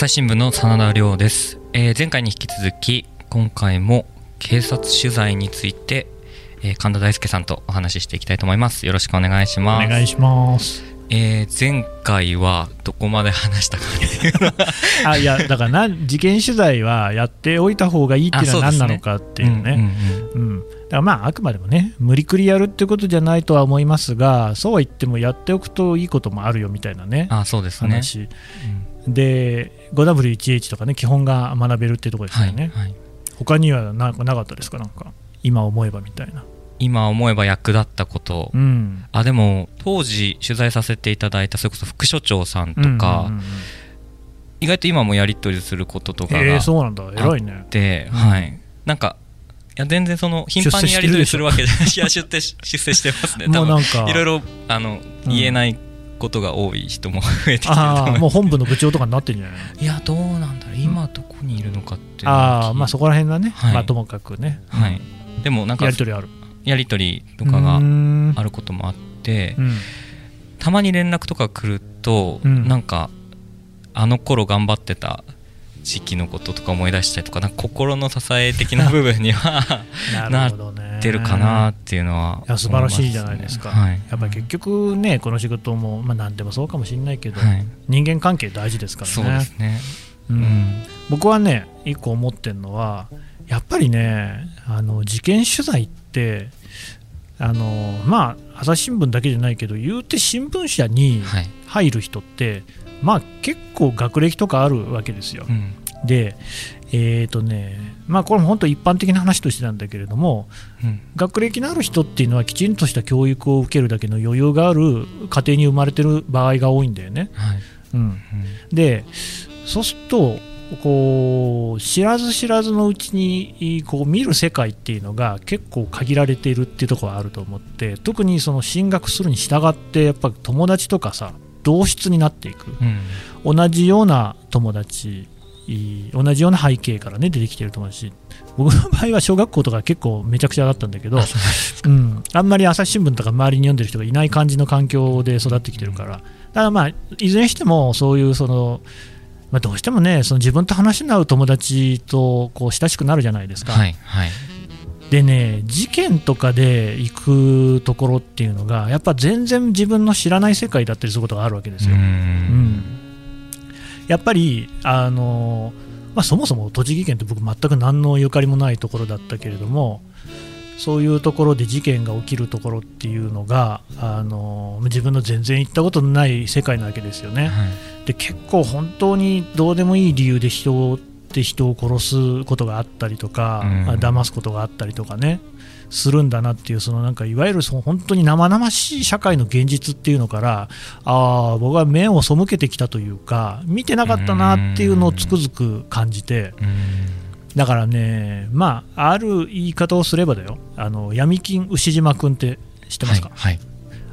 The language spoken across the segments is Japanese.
朝日新聞の真田亮です、えー前回に引き続き今回も警察取材について、えー神田大輔さんとお話ししていきたいと思います。よろしくお願いしおます。願いします。えー前回はどこまで話したかっていうの。は あいやだからな事件取材はやっておいた方がいいっていうのは何なのかっていうね。うんうんうんうん。だからまああくまでもね無理くりやるってことじゃないとは思いますがそうは言ってもやっておくといいこともあるよみたいなね。あそうですね、話。で 5W1H とかね基本が学べるっていうところですはい、よね、はい、他にはななかったですか？なんか今思えばみたいな。今思えば役立ったこと、うん。あでも当時取材させていただいたそれこそ副所長さんとか、うんうんうん。意外と今もやり取りすることとかがえー、そうなんだ。偉いね。で、うん。はいなんかいや全然その頻繁にやり取りするわけじゃない出世し出世してますね。多分もうなんかいろいろあのうん言えないことが多い人も増えてきてるとああもう本部の部長とかになってるんじゃないいやどうなんだろう。今どこにいるのかってああまあそこら辺だね、はい。まあともかくね、はい。でもなんかやり取りある。やり取りとかがあることもあってうん。たまに連絡とか来ると、うん。なんかあの頃頑張ってた時期のこととか思い出したりとかなんか心の支え的な部分には なるほどね出るかなっていうのはいや素晴らしいじゃないですか、はい、やっぱり結局ねこの仕事も、まあ、何でもそうかもしれないけど、はい、人間関係大事ですからね。そうですね。ううん。ん僕はね一個思ってるのはやっぱりねあの事件取材ってあのまあ朝日新聞だけじゃないけど言うて新聞社にはい、入る人って、まあ結構学歴とかあるわけですよ。う。ん。でえーとねまあ、これも本当一般的な話としてなんだけれどもうん。学歴のある人っていうのはきちんとした教育を受けるだけの余裕がある家庭に生まれてる場合が多いんだよね。はい。うん、うん。でそうするとこう知らず知らずのうちにこう見る世界っていうのが結構限られているっていうところはあると思って特にその進学するに従ってやっぱ友達とかさ同質になっていく。うん。同じような友達同じような背景からね出てきてる友達僕の場合は小学校とか結構めちゃくちゃだったんだけどうん、あんまり朝日新聞とか周りに読んでる人がいない感じの環境で育ってきてるから、だからまあ、いずれにしても、そういうその、まあ、どうしてもね、その自分と話に合う友達とこう親しくなるじゃないですか、はいはい。でね、事件とかで行くところっていうのが、やっぱ全然自分の知らない世界だったりすることがあるわけですよ。ううんんやっぱりあの、まあ、そもそも栃木県って僕全く何のゆかりもないところだったけれどもそういうところで事件が起きるところっていうのがあの自分の全然行ったことのない世界なわけですよね。はい。で結構本当にどうでもいい理由で人って人を殺すことがあったりとか、うん。あ騙すことがあったりとかねするんだなっていうそのなんかいわゆるその本当に生々しい社会の現実っていうのからああ僕は目を背けてきたというか見てなかったなっていうのをつくづく感じてうん。だからねまあある言い方をすればだよ。あの闇金牛島君って知ってますか、はいはい。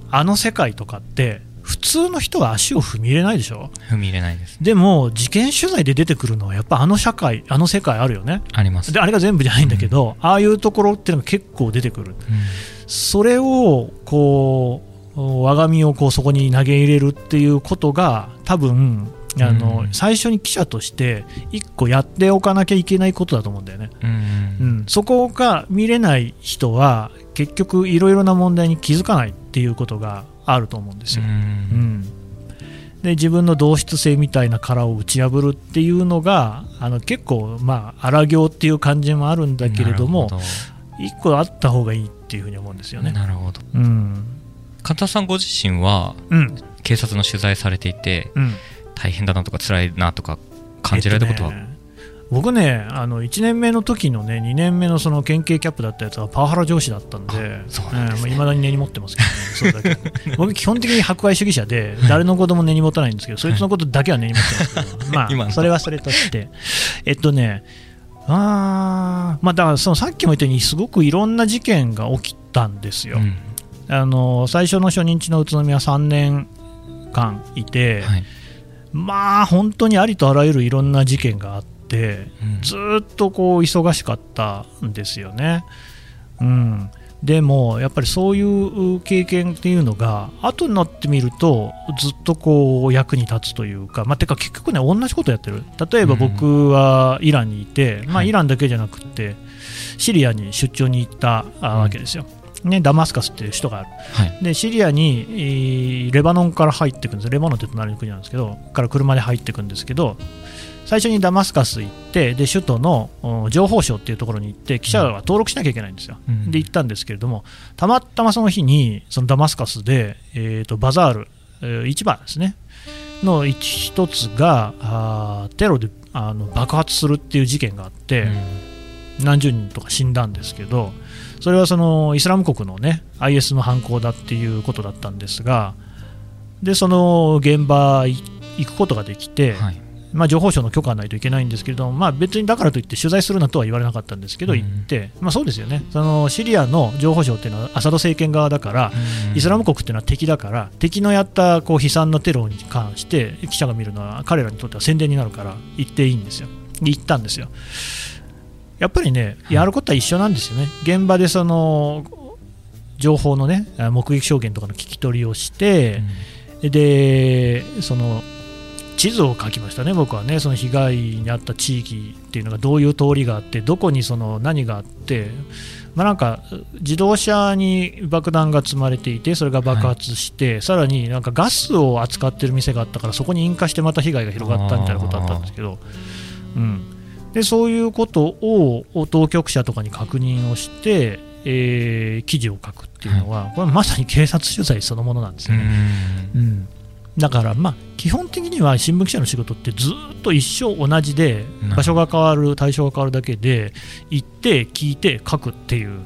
あの世界とかって普通の人は足を踏み入れないでしょ？踏み入れないです。でも事件取材で出てくるのはやっぱあの社会あの世界あるよね？あります。であれが全部じゃないんだけど、ああいうところっていうのが結構出てくる。それをこう我が身をこうそこに投げ入れるっていうことが多分あの、うん。最初に記者として一個やっておかなきゃいけないことだと思うんだよね、うん。うん、そこが見れない人は結局いろいろな問題に気づかないっていうことがあると思うんですよ、うん。うん、で自分の同質性みたいな殻を打ち破るっていうのがあの結構まあ荒行っていう感じもあるんだけれども一個あった方がいいっていうふうに思うんですよね。なるほど。うん。神田さんご自身はうん。警察の取材されていてうん、大変だなとか辛いなとか感じられたことは、僕ねあの1年目の時のね2年目のその県警キャップだったやつはパワハラ上司だったんであそうなんですね。いまだに根に持ってますけど、ね、それだけ。僕基本的に博愛主義者で誰のことも根に持たないんですけどそいつのことだけは根に持ってますけど、まあそれはそれとして。えっとねあーまあだからそのさっきも言ったようにすごくいろんな事件が起きたんですよ、うん。あの最初の初任地の宇都宮3年間いて、はい。まあ本当にありとあらゆるいろんな事件があってうんずーっとこう忙しかったんですよね。うん、でもやっぱりそういう経験っていうのが後になってみるとずっとこう役に立つというか、まあ、てか結局ね同じことやってる。例えば僕はイランにいて、まあ、イランだけじゃなくてシリアに出張に行ったわけですよ、ね、ダマスカスっていう首都がある、はい、でシリアにレバノンから入っていくんです。レバノンって隣の国なんですけどから車で入っていくんですけど最初にダマスカス行ってで首都の情報省っていうところに行って記者は登録しなきゃいけないんですよ、うん、で行ったんですけれどもたまたまその日にそのダマスカスで、えーと、バザール、えー、市場ですね。の一つがあテロであの爆発するっていう事件があって、うん、何十人とか死んだんですけどそれはそのイスラム国のね IS の犯行だっていうことだったんですがでその現場行くことができて、はいまあ、情報省の許可がないといけないんですけれども、まあ、別にだからといって取材するなとは言われなかったんですけど、行って、まあ、そうですよね。そのシリアの情報省っていうのはアサド政権側だから、イスラム国っていうのは敵だから敵のやったこう悲惨なテロに関して記者が見るのは彼らにとっては宣伝になるから行っていいんですよ。行ったんですよ。やっぱりねやることは一緒なんですよね。現場でその情報のね目撃証言とかの聞き取りをして、でその地図を書きましたね、僕はね、その被害に遭った地域っていうのがどういう通りがあって、どこにその何があって、まあ、なんか自動車に爆弾が積まれていて、それが爆発して、はい、さらになんかガスを扱ってる店があったから、そこに引火してまた被害が広がったみたいなことあったんですけど、うん、でそういうことを当局者とかに確認をして、えー、記事を書くっていうのは、これまさに警察取材そのものなんですよね。うんだからまあ基本的には新聞記者の仕事ってずっと一生同じで場所が変わる対象が変わるだけで行って聞いて書くっていう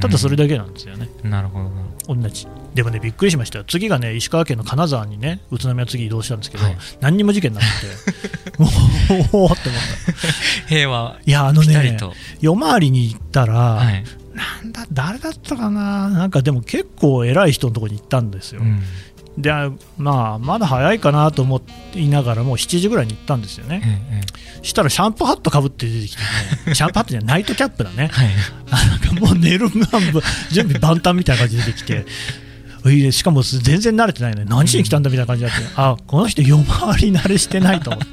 ただそれだけなんですよね。なるほど。同じ。でもねびっくりしましたよ。次がね石川県の金沢にね宇都宮次移動したんですけど、はい、何にも事件なくて もうって思った平和いやあのね夜回りに行ったら、はい、なんだ誰だったかななんかでも結構偉い人のところに行ったんですよ、うんでまあ、まだ早いかなと思いながらもう7時ぐらいに行ったんですよね、ええ、したらシャンプーハットかぶって出てきてね。シャンプーハットじゃナイトキャップだね、はい、なんかもう寝るが準備万端みたいな感じで出てきて。しかも全然慣れてないのに何しに来たんだみたいな感じになって、うん、あこの人夜回り慣れしてないと思って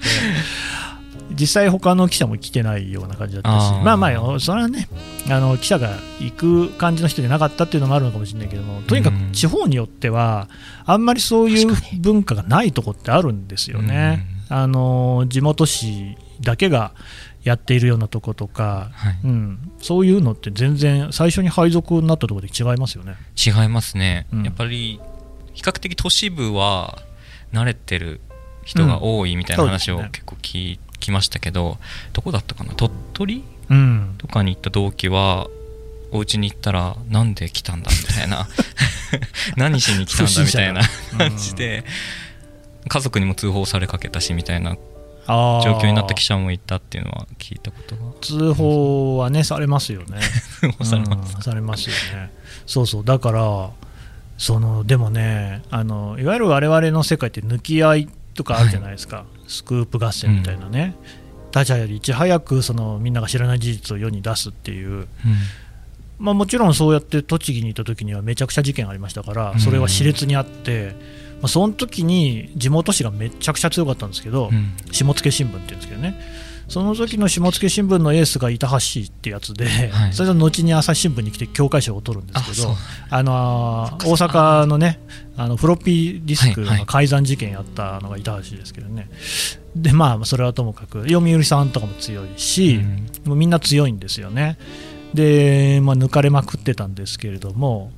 実際他の記者も来てないような感じだったしまあまあそれはねあの記者が行く感じの人じゃなかったっていうのもあるのかもしれないけどもとにかく地方によってはあんまりそういう文化がないとこってあるんですよね。あの地元紙だけがやっているようなとことか、はい、うん、そういうのって全然最初に配属になったところで違いますよね。違いますね、うん、やっぱり比較的都市部は慣れてる人が多いみたいな話を結構聞きましたけど、どこだったかな？鳥取、うん、とかに行った同期はお家に行ったらなんで来たんだみたいな。何しに来たんだみたいな感じで、家族にも通報されかけたしみたいな状況になった記者もいたっていうのは聞いたことが。通報はねされますよね。通報されます、うん、されますよね。そうそう。だからそのでもねあのいわゆる我々の世界って抜き合いとかあるじゃないですか、はい、スクープ合戦みたいなね、うん、他者よりいち早くそのみんなが知らない事実を世に出すっていう、うん、まあ、もちろんそうやって栃木にいた時にはめちゃくちゃ事件ありましたからそれは熾烈にあって、まあ、その時に地元紙がめちゃくちゃ強かったんですけど、下野新聞っていうんですけどねその時の下野新聞のエースが板橋ってやつで、はい、それと後に朝日新聞に来て教会賞を取るんですけどあの大阪のねあのフロッピーディスクの改ざん事件やったのが板橋ですけどね、でまあそれはともかく読売さんとかも強いし、うん、もうみんな強いんですよね。で、まあ、抜かれまくってたんですけれども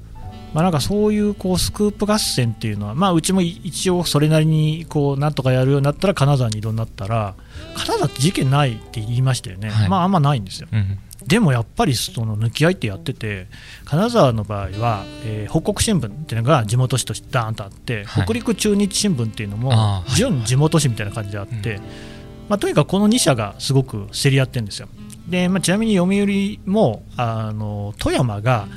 まあ、なんかそういうこうスクープ合戦っていうのは、まあ、うちも一応それなりにこうなんとかやるようになったら金沢に移動になったら金沢って事件ないって言いましたよね、はい、まああんまないんですよ、うん、でもやっぱりその抜き合いってやってて金沢の場合は、えー、北国新聞っていうのが地元紙としてダーンとあって、はい、北陸中日新聞っていうのも準地元紙みたいな感じであって、まあ、とにかくこの2社がすごく競り合ってるんですよ。でまあ、ちなみに読売もあの富山が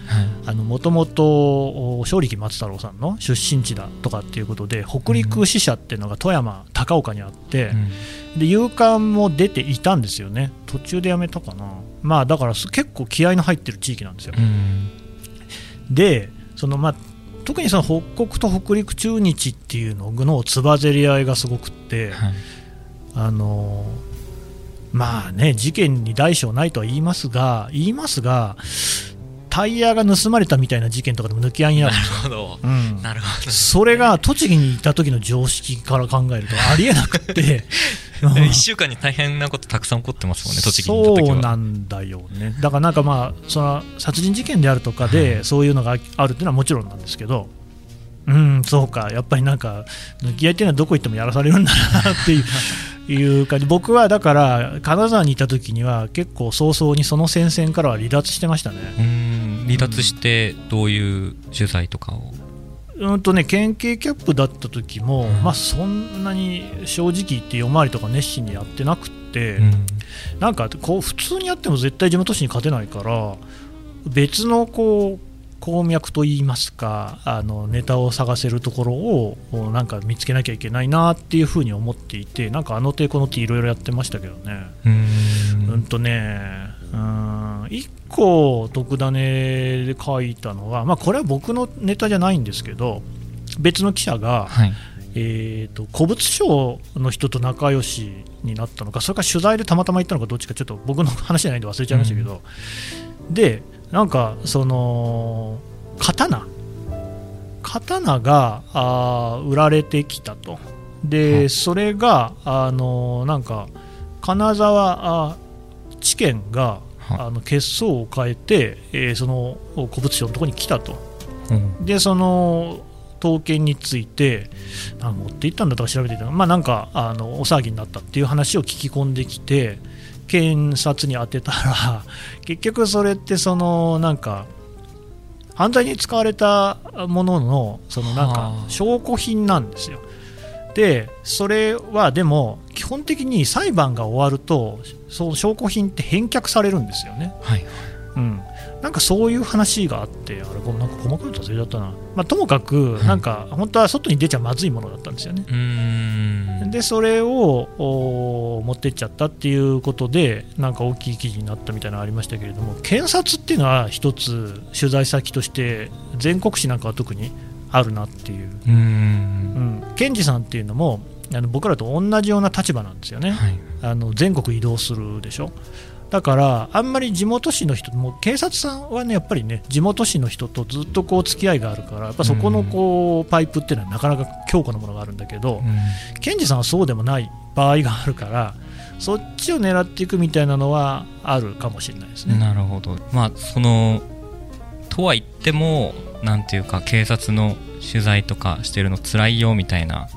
もともと正力松太郎さんの出身地だとかっていうことで北陸支社っていうのが富山、高岡にあって、うん、で夕刊も出ていたんですよね。途中でやめたかな、まあ、だから結構気合の入ってる地域なんですよ。うん。でそのまあ特にその北国と北陸中日っていうののつばぜり合いがすごくって、はい、あのまあね事件に大小ないとは言いますが言いますがタイヤが盗まれたみたいな事件とかでも抜き合いになる。なるほど、うん、なるほどそれが栃木にいた時の常識から考えると ありえなくて。1週間に大変なことたくさん起こってますもんね、栃木にそうなんだよね、だからなんかまあ、その殺人事件であるとかで、そういうのがあるっていうのはもちろんなんですけど、うん、そうか、やっぱりなんか、抜き合いっていうのはどこ行ってもやらされるんだなっていう。いう感じ。僕はだから金沢にいた時には結構早々にその戦線からは離脱してましたね。離脱してどういう取材とかを？うんとね、県警キャップだった時も、うん、まあ、そんなに正直言って夜回りとか熱心にやってなくて、うん、なんかこう普通にやっても絶対地元紙に勝てないから別のこう鉱脈といいますかあのネタを探せるところをなんか見つけなきゃいけないなっていうふうに思っていてなんかあの手この手いろいろやってましたけどね。うん。とねうん1個特ダネで書いたのは、まあ、これは僕のネタじゃないんですけど別の記者が、はい、えーと、古物商の人と仲良しになったのかそれから取材でたまたま行ったのかどっちかちょっと僕の話じゃないんで忘れちゃいましたけど、うん、でなんかその刀。刀があ売られてきたと。で、それがあのなんか金沢あ地検があの血相を変えて、えー、その古物商のところに来たと、うん、でその刀剣について何持っていったんだとか調べていたまあなんかあのお騒ぎになったっていう話を聞き込んできて検察に当てたら 結局それってそのなんか犯罪に使われたもののそのなんか証拠品なんですよ。でそれはでも基本的に裁判が終わるとその証拠品って返却されるんですよね。はい、うん、なんかそういう話があって、あれ、なんか細かいと忘れちゃったな、まあ、ともかく、なんか本当は外に出ちゃまずいものだったんですよね。で、それを持ってっちゃったっていうことで、なんか大きい記事になったみたいなのがありましたけれども、検察っていうのは一つ、取材先として、全国紙なんかは特にあるなっていう、うん、検事さんっていうのも、あの僕らと同じような立場なんですよね、はい、あの全国移動するでしょ。だからあんまり地元紙の人も警察さんはねやっぱりね地元紙の人とずっとこう付き合いがあるからやっぱそこのこうパイプっていうのはなかなか強固なものがあるんだけど、検事さんはそうでもない場合があるからそっちを狙っていくみたいなのはあるかもしれないですね。なるほど、まあ、そのとは言ってもなんていうか警察の取材とかしてるの辛いよみたいな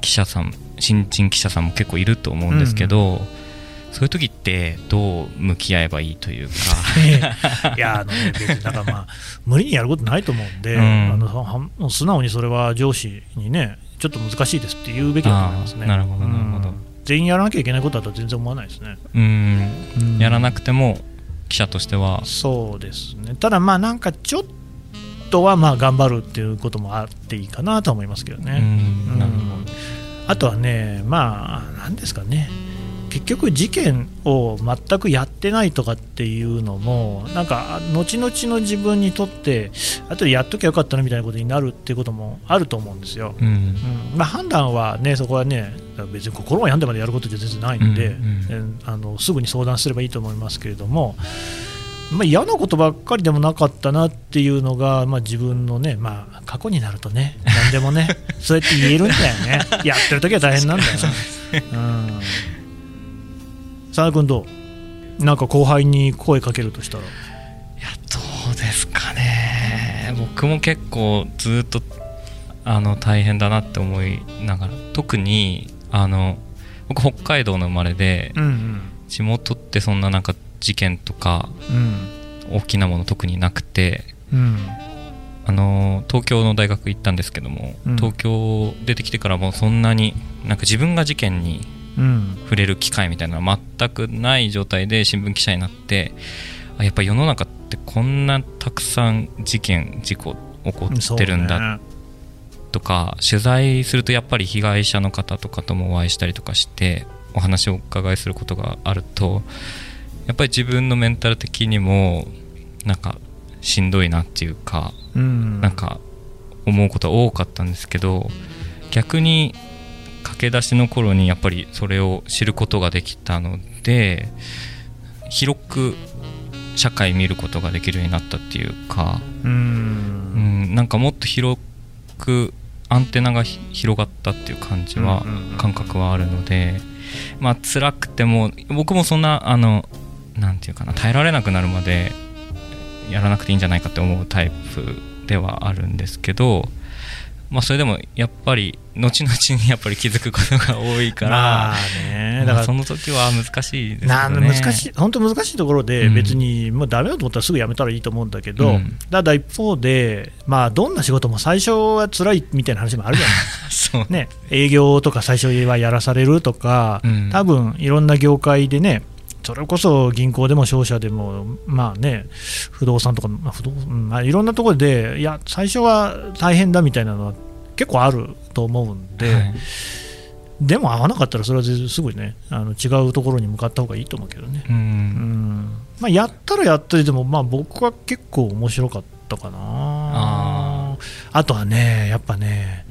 記者さん新人記者さんも結構いると思うんですけど、うんそういう時ってどう向き合えばいいというか。いやあの、ね、別にだからまあ無理にやることないと思うんで、うん、あの素直にそれは上司にねちょっと難しいですって言うべきだと思いますね。なるほどなるほど、全員やらなきゃいけないことだと全然思わないですね。うん。やらなくても記者としては。そうですね。ただまあなんかちょっとはまあ頑張るっていうこともあっていいかなと思いますけどね。うん。あとはねまあなんですかね結局事件を全くやってないとかっていうのもなんか後々の自分にとってあとでやっときゃよかったなみたいなことになるっていうこともあると思うんですよ、うん。うん。まあ、判断はねそこはね別に心を病んでまでやることじゃ全然ないんで、うん。うん、あのすぐに相談すればいいと思いますけれども、まあ、嫌なことばっかりでもなかったなっていうのが、まあ、自分のね、まあ、過去になるとね何でもね そうやって言えるんだよね。やってる時は大変なんだよ、うん佐野君どう？なんか後輩に声かけるとしたら？いやどうですかね。僕も結構ずっとあの大変だなって思いながら。特にあの僕北海道の生まれで、うんうん、地元ってそんななんか事件とか、うん、大きなもの特になくて、うん、あの東京の大学行ったんですけども、うん、東京出てきてからもそんなになんか自分が事件に触れる機会みたいなのは全くない状態で新聞記者になってやっぱ世の中ってこんなたくさん事件事故起こってるんだとか、ね、取材するとやっぱり被害者の方とかともお会いしたりとかしてお話をお伺いすることがあるとやっぱり自分のメンタル的にもなんかしんどいなっていうか、うん、なんか思うことは多かったんですけど逆に駆け出しの頃にやっぱりそれを知ることができたので広く社会見ることができるようになったっていうかうん、なんかもっと広くアンテナが広がったっていう感じは、感覚はあるのでまあ辛くても僕もそんなあのなんていうかな耐えられなくなるまでやらなくていいんじゃないかって思うタイプではあるんですけどまあ、それでもやっぱり後々にやっぱり気づくことが多いから、まあね、だからその時は難しいですよね。難しい本当難しいところで、別にもうダメだと思ったらすぐやめたらいいと思うんだけど、うん、ただ一方で、まあ、どんな仕事も最初は辛いみたいな話もあるじゃない。そう、ね、営業とか最初はやらされるとか、うん、多分いろんな業界でねそれこそ銀行でも商社でも、まあね、不動産とか、まあ不動まあ、いろんなところで、いや、最初は大変だみたいなのは結構あると思うんで、はい、でも合わなかったら、それはすごいね、あの違うところに向かった方がいいと思うけどね。うん。うん。まあ、やったらやったりでも、まあ、僕は結構面白かったかな。ああとはね、やっぱね、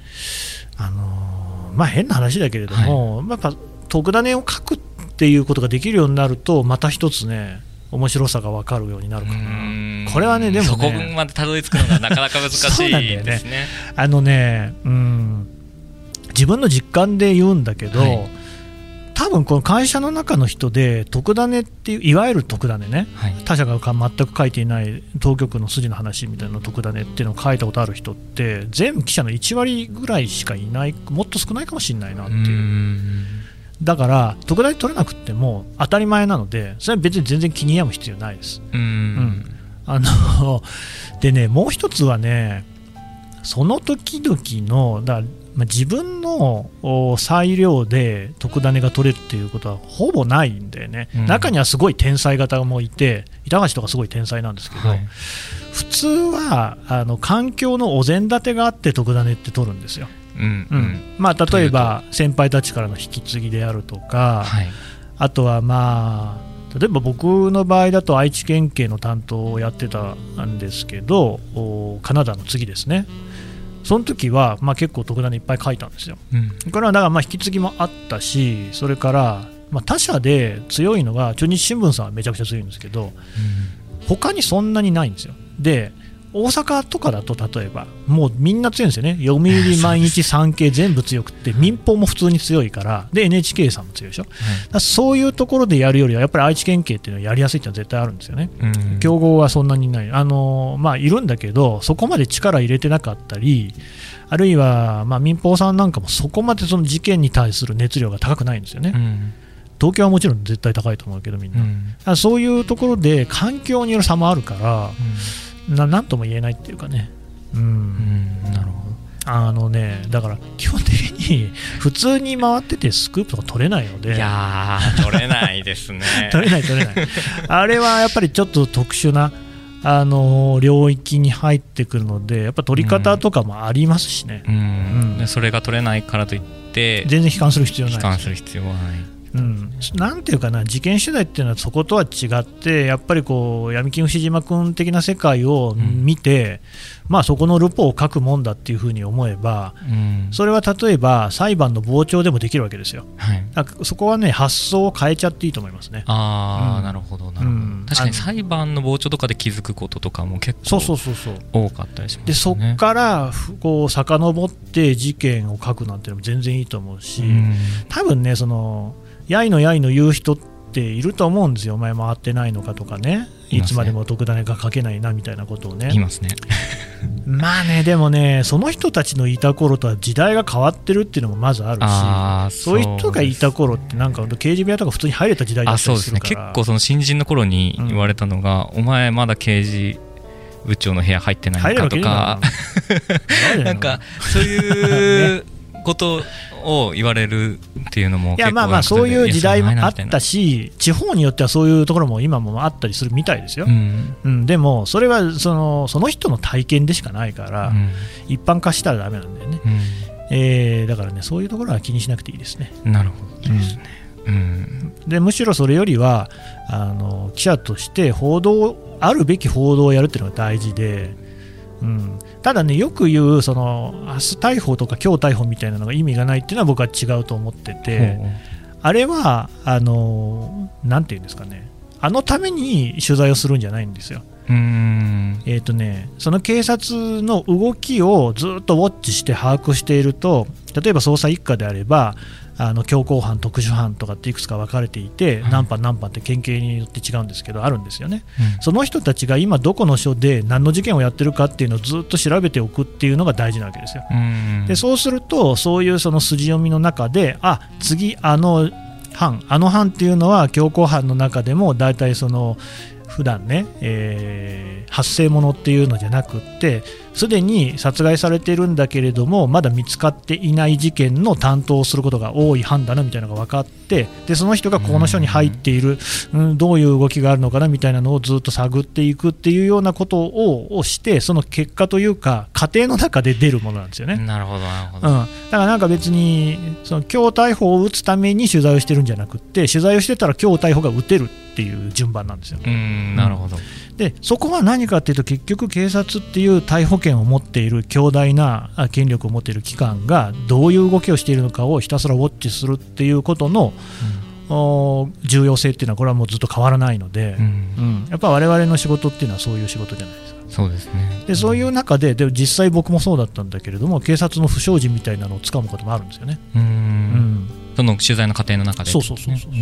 あのまあ、変な話だけれども、はい、やっぱ特ダネを書くっていうことができるようになるとまた一つね面白さが分かるようになるかな。これはねでもね。そこまでたどり着くのがなかなか難しいですね。ね。あのねうん。自分の実感で言うんだけど、はい、多分この会社の中の人で特ダネっていういわゆる特ダネね、はい、他社が全く書いていない当局の筋の話みたいな特ダネっていうのを書いたことある人って全記者の1割ぐらいしかいないもっと少ないかもしれないなっていうだから特大取れなくても当たり前なのでそれは別に全然気に病む必要ないです。うん、うん、あの でねもう一つはねその時々のだまあ、自分の裁量で特ダネが取れるっていうことはほぼないんだよね、うん、中にはすごい天才型もいて板橋とかすごい天才なんですけど、はい、普通はあの環境のお膳立てがあって特ダネって取るんですよ。うん。うん。まあ、例えば先輩たちからの引き継ぎであるとか、はい、あとはまあ例えば僕の場合だと愛知県警の担当をやってたんですけどカナダの次ですね。その時はまあ結構特段いっぱい書いたんですよ、うん、これはだからまあ引き継ぎもあったしそれからまあ他社で強いのが中日新聞さんはめちゃくちゃ強いんですけど、うん、他にそんなにないんですよ。で大阪とかだと例えばもうみんな強いんですよね。読売毎日 産経全部強くて民放も普通に強いから。で NHK さんも強いでしょ、はい、そういうところでやるよりはやっぱり愛知県警っていうのはやりやすいっていうのは絶対あるんですよね、うん、競合はそんなにない。あの、まあ、いるんだけどそこまで力入れてなかったりあるいは、まあ、民放さんなんかもそこまでその事件に対する熱量が高くないんですよね。うん。東京はもちろん絶対高いと思うけどみんな、うん、そういうところで環境による差もあるから、うんななんとも言えないっていうかね、うん、うん、なるほどあのね、だから基本的に普通に回っててスクープとか取れないので、いや取れないですね。取れない、取れない。あれはやっぱりちょっと特殊なあの領域に入ってくるので、やっぱ取り方とかもありますしね。うん、うん、それが取れないからといって、全然悲観する必要ない。悲観する必要はない。うん、なんていうかな、事件取材っていうのはそことは違って、やっぱりこう闇金牛島君的な世界を見て、うん、まあ、そこのルポを書くもんだっていうふうに思えば、うん、それは例えば裁判の傍聴でもできるわけですよ、はい、そこはね、発想を変えちゃっていいと思いますね。あうん、なるほどなるほど、確かに裁判の傍聴とかで気づくこととかも結構多かったりします、ね、でそこからこう遡って事件を書くなんていうのも全然いいと思うし、多分ねそのやいのやいの言う人っていると思うんですよ、お前回ってないのかとかね、いつまでも特ダネが書けないなみたいなことをね。いますね。まあね、でもね、その人たちのいた頃とは時代が変わってるっていうのもまずあるし、そういう人がいた頃って、なんか刑事部屋とか普通に入れた時代だったりするから、ね、結構その新人の頃に言われたのが、うん、お前まだ刑事部長の部屋入ってないのかとか、なん。かそういう ことを言われるっていうのもいやまあまあそういう時代もあったし地方によってはそういうところも今もあったりするみたいですよ、うん、うん、でもそれはそのその人の体験でしかないから、うん、一般化したらだめなんだよね、うん、えー、だからねそういうところは気にしなくていいですね。なるほどですね、うん、でむしろそれよりはあの記者として報道あるべき報道をやるっていうのが大事で、うん、ただね、よく言うその明日逮捕とか今日逮捕みたいなのが意味がないっていうのは僕は違うと思ってて、あれはあのなんていうんですかね、あのために取材をするんじゃないんですよ。うん。えーとね、その警察の動きをずっとウォッチして把握していると例えば捜査一課であればあの強行犯、特殊犯とかっていくつか分かれていて、何班何班って県警によって違うんですけど、あるんですよね、うん、その人たちが今、どこの署で何の事件をやってるかっていうのをずっと調べておくっていうのが大事なわけですよ。でそうすると、そういうその筋読みの中で、あ次、あの班、あの班っていうのは強行犯の中でも大体その普段ね、えー、発生物っていうのじゃなくってすでに殺害されているんだけれどもまだ見つかっていない事件の担当をすることが多い判断みたいなのが分かってでその人がこの署に入っている、うん、どういう動きがあるのかなみたいなのをずっと探っていくっていうようなことをしてその結果というか過程の中で出るものなんですよね。なるほどなるほど、うん、だからなんか別にその今日逮捕を打つために取材をしてるんじゃなくて取材をしてたら今日逮捕が打てるっていう順番なんですよ。うんなるほど、でそこは何かっていうと結局警察っていう逮捕権を持っている強大な権力を持っている機関がどういう動きをしているのかをひたすらウォッチするっていうことの、うん、重要性っていうのはこれはもうずっと変わらないので、うん、うん、やっぱ我々の仕事っていうのはそういう仕事じゃないですか。そうですね。でそういう中でで実際僕もそうだったんだけれども警察の不祥事みたいなのをつかむこともあるんですよね。うん、うん、その取材の過程の中で、そうそうそうそうそう。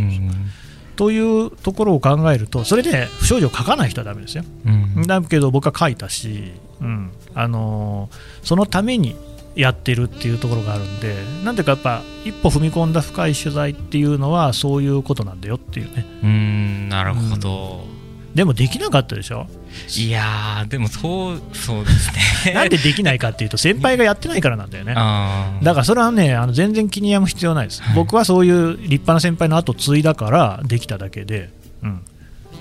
というところを考えるとそれで不祥事を書かない人はだめですよ、うん、だけど僕は書いたし、うん。あのー、そのためにやってるっていうところがあるんでなんていうかやっぱ一歩踏み込んだ深い取材っていうのはそういうことなんだよっていうね。うんなるほど、うんでもできなかったでしょ？いやでもそうそうですね。なんでできないかっていうと先輩がやってないからなんだよね。だからそれはねあの全然気に病む必要ないです、はい、僕はそういう立派な先輩の後継いだからできただけで。うん。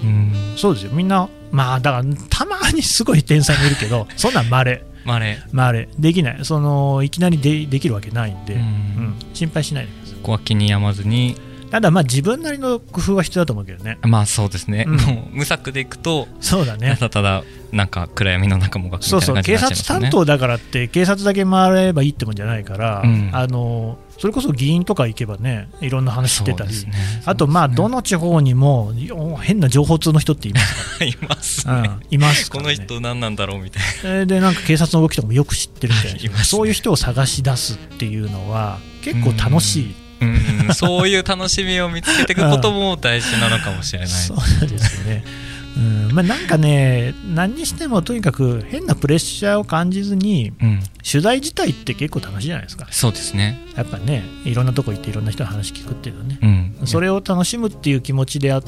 うん。そうですよ。みんなまあだからたまにすごい天才もいるけど そんなんまれまれまれできない。そのいきなりでできるわけないんで、うん、うん、心配しないでください。ここは気に病まずにただまあ自分なりの工夫は必要だと思うけどね。まあそうですね、うん、もう無策でいくとそうだね。ただただなんか暗闇の中もがそうそう。警察担当だからって警察だけ回ればいいってもんじゃないから、うん、あのそれこそ議員とか行けばねいろんな話し。てたり、ね、あとまあどの地方にも変な情報通の人っていますから います、ね、うん、います、ね、この人何なんだろうみたいな。でなんか警察の動きとかもよく知ってるみたいな、ね、そういう人を探し出すっていうのは結構楽しい、うん、そういう楽しみを見つけていくことも大事なのかもしれない。そうですね。うんまあ、なんかね、何にしてもとにかく変なプレッシャーを感じずに、うん、取材自体って結構楽しいじゃないですか。そうですね。やっぱね、いろんなとこ行っていろんな人の話聞くっていうのはね、うん、それを楽しむっていう気持ちでや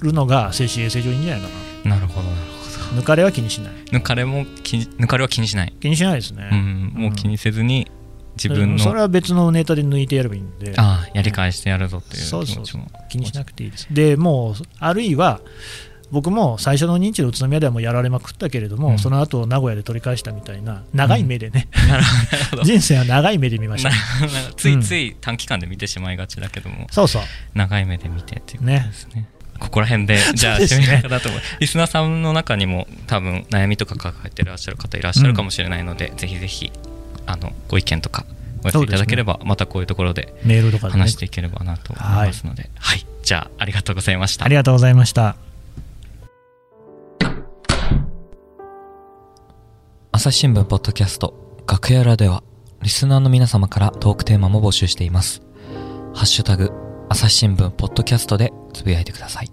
るのが精神衛生上いいんじゃないかな。なるほど、なるほど。抜かれは気にしない。抜かれも気抜かれは気にしない。気にしないですね。うん、もう気にせずに、自分の。それは別のネタで抜いてやればいいんで。ああやり返してやるぞっていう気持ちも。気にしなくていいです。でもうあるいは僕も最初の認知の宇都宮ではもうやられまくったけれども、うん、その後名古屋で取り返したみたいな長い目でね、うん、人生は長い目で見ました、ね、ついつい短期間で見てしまいがちだけども、うん、そうそう。長い目で見てっていうことですね。ね。ここら辺で、じゃあ、締め方だと思う。リスナーさんの中にも、多分悩みとか抱えてらっしゃる方いらっしゃるかもしれないので、ぜひぜひ、あの、ご意見とかお寄せいただければ、ね、またこういうところでメールとか話していければなと思いますので、はい、はい、じゃあありがとうございました。ありがとうございました。朝日新聞ポッドキャスト楽屋裏ではリスナーの皆様からトークテーマも募集しています。ハッシュタグ朝日新聞ポッドキャストでつぶやいてください